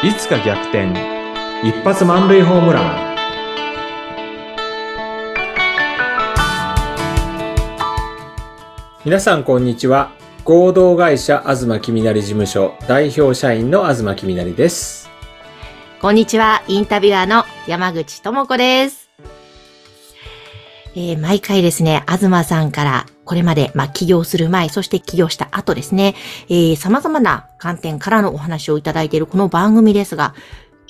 いつか逆転。一発満塁ホームラン。皆さんこんにちは。合同会社東きみなり事務所代表社員の東きみなりです。こんにちは、インタビュアーの山口智子です。えー毎回ですね、東さんからこれまで、まあ、起業する前、そして起業した後ですね、えー様々な観点からのお話をいただいているこの番組ですが、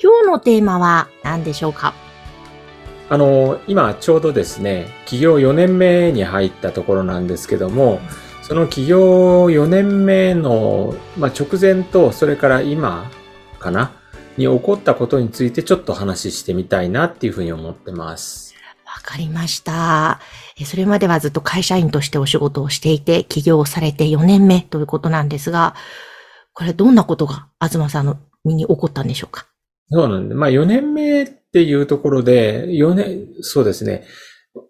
今日のテーマは何でしょうか？あの今ちょうどですね起業4年目に入ったところなんですけどもその起業4年目の、まあ、直前とそれから今かな？に起こったことについてちょっと話してみたいなっていうふうに思ってます。わかりました。それまではずっと会社員としてお仕事をしていて、起業されて4年目ということなんですが、これどんなことが東さんの身に起こったんでしょうか？そうなんで、まあ4年目っていうところで、4年、そうですね。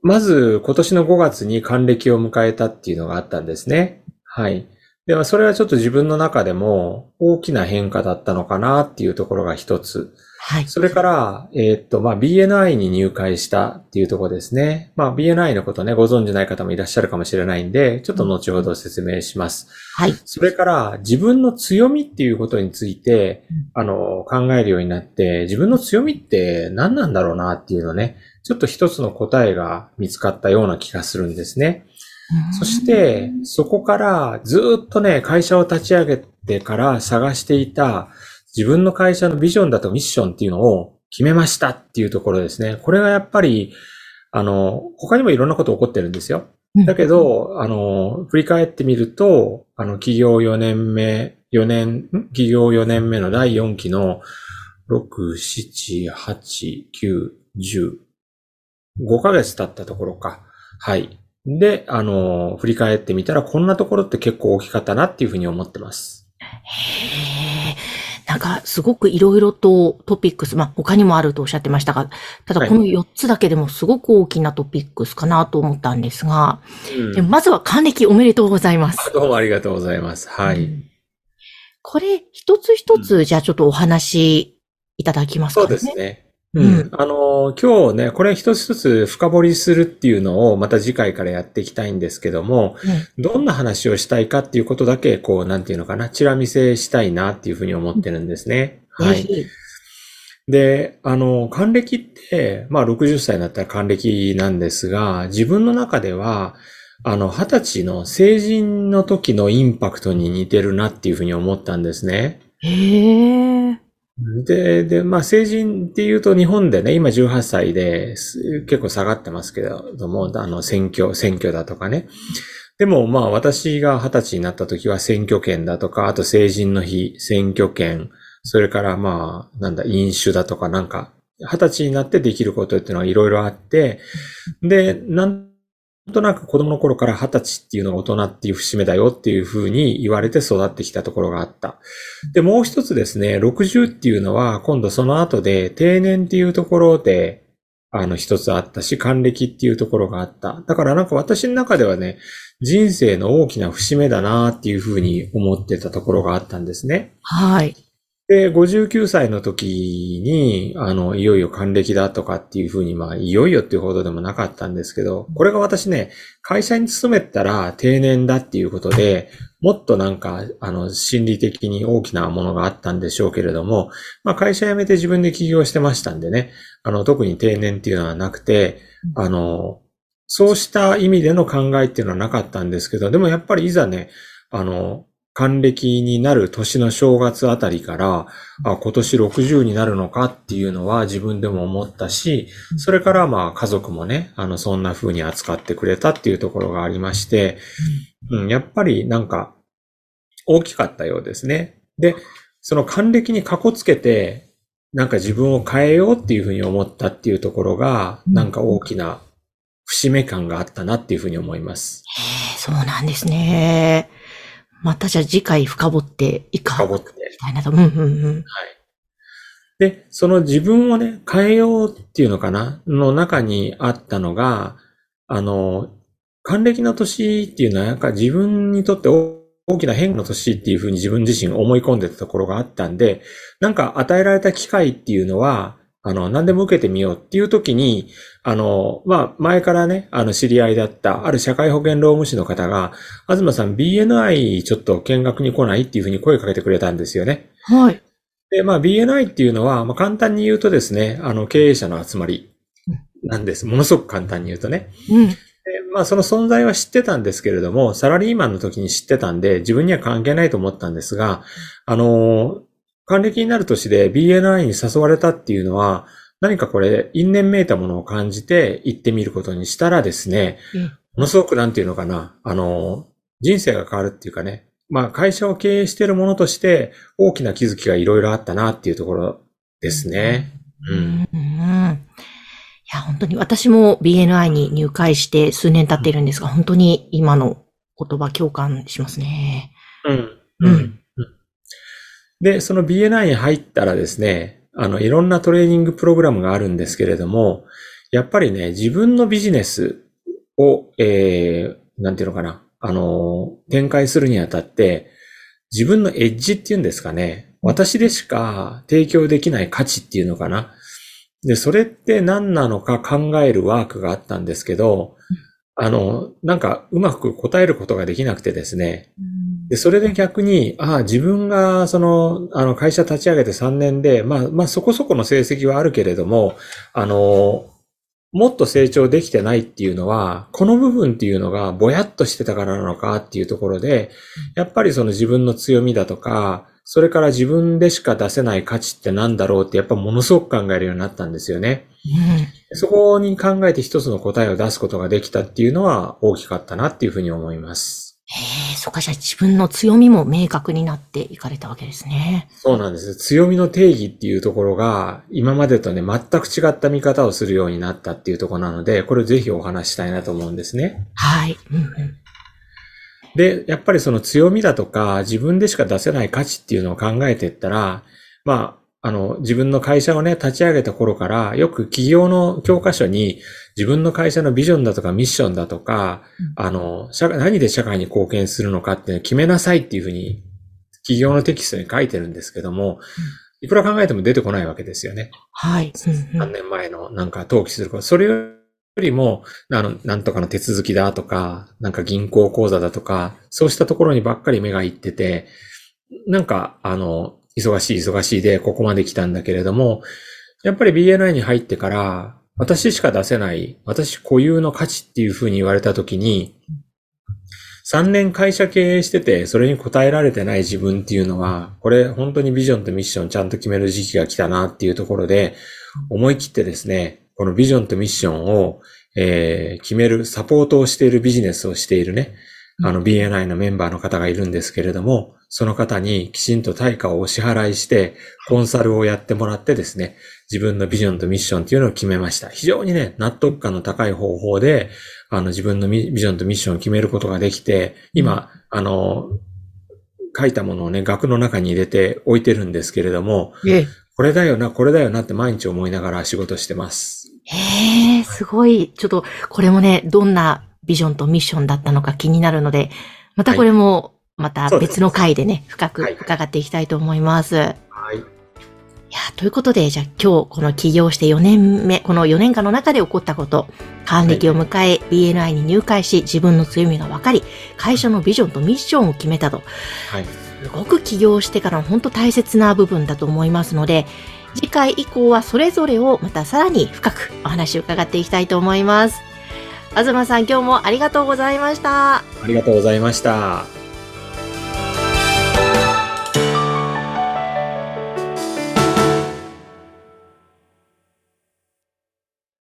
まず今年の5月に還暦を迎えたっていうのがあったんですね。はい。では、それはちょっと自分の中でも大きな変化だったのかなっていうところが一つ。はい。それから、えーっと、まあ、BNI に入会したっていうところですね。まあ、BNI のことね、ご存知ない方もいらっしゃるかもしれないんで、ちょっと後ほど説明します。はい。それから、自分の強みっていうことについて、あの、考えるようになって、自分の強みって何なんだろうなっていうのね、ちょっと一つの答えが見つかったような気がするんですね。そして、そこからずっとね、会社を立ち上げてから探していた自分の会社のビジョンだとミッションっていうのを決めましたっていうところですね。これがやっぱり、あの、他にもいろんなこと起こってるんですよ。うんだけど、あの、振り返ってみると、あの、企業4年目、4年、ん？企業4年目の第4期の6、7、8、9、10、5ヶ月経ったところか。はい。で、あの、振り返ってみたら、こんなところって結構大きかったなっていうふうに思ってます。へえ。なんか、すごくいろいろとトピックス、まあ、他にもあるとおっしゃってましたが、ただはいこの4つだけでもすごく大きなトピックスかなと思ったんですが、うまずは還暦おめでとうございます。どうもありがとうございます。はい。うんこれ、一つ一つ、じゃあちょっとお話いただきますかね。そうですね。ううんん。あの、今日ね、これ一つ一つ深掘りするっていうのをまた次回からやっていきたいんですけども、どんな話をしたいかっていうことだけ、こう、なんていうのかな、チラ見せしたいなっていうふうに思ってるんですね。はい。ぜひ。で、あの、還暦って、まあ60歳になったら還暦なんですが、自分の中では、あの、20歳の成人の時のインパクトに似てるなっていうふうに思ったんですね。へえ。で、で、まあ成人っていうと日本でね、今18歳で結構下がってますけども、あの選挙、選挙だとかね。でもまあ私が20歳になった時は選挙権だとか、あと成人の日、選挙権、それからまあ、なんだ、飲酒だとかなんか、20歳になってできることっていうのがいろいろあって、で、なんとなく子供の頃から20歳っていうのが大人っていう節目だよっていうふうに言われて育ってきたところがあった。で、もう一つですね、60っていうのは、今度その後で定年っていうところで、あの、一つあったし、還暦っていうところがあった。だからなんか私の中ではね、人生の大きな節目だなっていうふうに思ってたところがあったんですね。はい。で、59歳の時に、あの、いよいよ還暦だとかっていうふうに、まあ、いよいよっていうほどでもなかったんですけど、これが私ね、会社に勤めたら定年だっていうことで、もっとなんか、あの、心理的に大きなものがあったんでしょうけれども、まあ、会社辞めて自分で起業してましたんでね、あの、特に定年っていうのはなくて、あの、そうした意味での考えっていうのはなかったんですけど、でもやっぱりいざね、あの、還暦になる年の正月あたりから、あ、今年60になるのかっていうのは自分でも思ったし、それからまあ家族もね、あの、そんな風に扱ってくれたっていうところがありまして、うん、やっぱりなんか、大きかったようですね。で、その還暦にかこつけて、なんか自分を変えようっていうふうに思ったっていうところが、なんか大きな節目感があったなっていうふうに思います。へえ、そうなんですね。またじゃあ次回深掘っていか深掘って。みたいなと。うんうんうん。で、その自分をね、変えようっていうのかな？の中にあったのが、あの、還暦の年っていうのは、なんか自分にとって大大きな変化の年っていうふうに自分自身思い込んでたところがあったんで、なんか与えられた機会っていうのは、あの、何でも受けてみようっていう時に、あの、まあ、前からね、あの、知り合いだった、ある社会保険労務士の方が、東さん BNI ちょっと見学に来ないっていうふうに声かけてくれたんですよね。はい。で、まあ、BNI っていうのは、まあ、簡単に言うとですね、あの、経営者の集まりなんです。ものすごく簡単に言うとね。うん。まあその存在は知ってたんですけれども、サラリーマンの時に知ってたんで、自分には関係ないと思ったんですが、あの、還暦になる年で BNI に誘われたっていうのは、何かこれ、因縁めいたものを感じて行ってみることにしたらですね、うん、ものすごくなんていうのかな、あの、人生が変わるっていうかね、まあ会社を経営しているものとして大きな気づきがいろいろあったなっていうところですね。うん。うん、うんいや、本当に私も BNI に入会して数年経っているんですが、本当に今の言葉共感しますね。うん。うん。で、その BNI に入ったらですね、あの、いろんなトレーニングプログラムがあるんですけれども、やっぱりね、自分のビジネスを、えー、なんていうのかな、あの、展開するにあたって、自分のエッジっていうんですかね、私でしか提供できない価値っていうのかな、で、それって何なのか考えるワークがあったんですけど、あの、なんかうまく答えることができなくてですね。で、それで逆に、ああ、自分がその、あの、会社立ち上げて3年で、まあ、まあ、そこそこの成績はあるけれども、あの、もっと成長できてないっていうのは、この部分っていうのがぼやっとしてたからなのかっていうところで、やっぱりその自分の強みだとか、それから自分でしか出せない価値って何だろうってやっぱものすごく考えるようになったんですよね。うん、そこに考えて一つの答えを出すことができたっていうのは大きかったなっていうふうに思います。へえ、そっか、じゃあ自分の強みも明確になっていかれたわけですね。そうなんです。強みの定義っていうところが、今までとね、全く違った見方をするようになったっていうところなので、これぜひお話したいなと思うんですね。はい。うんうんで、やっぱりその強みだとか、自分でしか出せない価値っていうのを考えていったら、まあ、あの、自分の会社をね、立ち上げた頃から、よく企業の教科書に、自分の会社のビジョンだとかミッションだとか、うん、あの、社何で社会に貢献するのかって決めなさいっていうふうに、企業のテキストに書いてるんですけども、うんいくら考えても出てこないわけですよね。はい。何年前のなんか登記すること。それよりも、あの、なんとかの手続きだとか、なんか銀行口座だとか、そうしたところにばっかり目がいってて、なんか、あの、忙しい忙しいでここまで来たんだけれども、やっぱり BNI に入ってから、私しか出せない、私固有の価値っていうふうに言われたときに、3年会社経営してて、それに応えられてない自分っていうのは、これ本当にビジョンとミッションちゃんと決める時期が来たなっていうところで、思い切ってですね、このビジョンとミッションを、えー、決める、サポートをしているビジネスをしているね、あの BNI のメンバーの方がいるんですけれども、その方にきちんと対価をお支払いして、コンサルをやってもらってですね、自分のビジョンとミッションっていうのを決めました。非常にね、納得感の高い方法で、あの自分のビジョンとミッションを決めることができて、今、あの、書いたものをね、額の中に入れて置いてるんですけれども、これだよな、これだよなって毎日思いながら仕事してます。へえ、すごい。ちょっと、これもね、どんなビジョンとミッションだったのか気になるので、またこれも、また別の回でね、深く伺っていきたいと思います。はい。いや、ということで、じゃあ今日この起業して4年目、この4年間の中で起こったこと、還暦を迎え、はい、BNI に入会し、自分の強みが分かり、会社のビジョンとミッションを決めたと。はい。すごく起業してからの本当大切な部分だと思いますので、次回以降はそれぞれをまたさらに深くお話を伺っていきたいと思います。東さん今日もありがとうございました。ありがとうございました。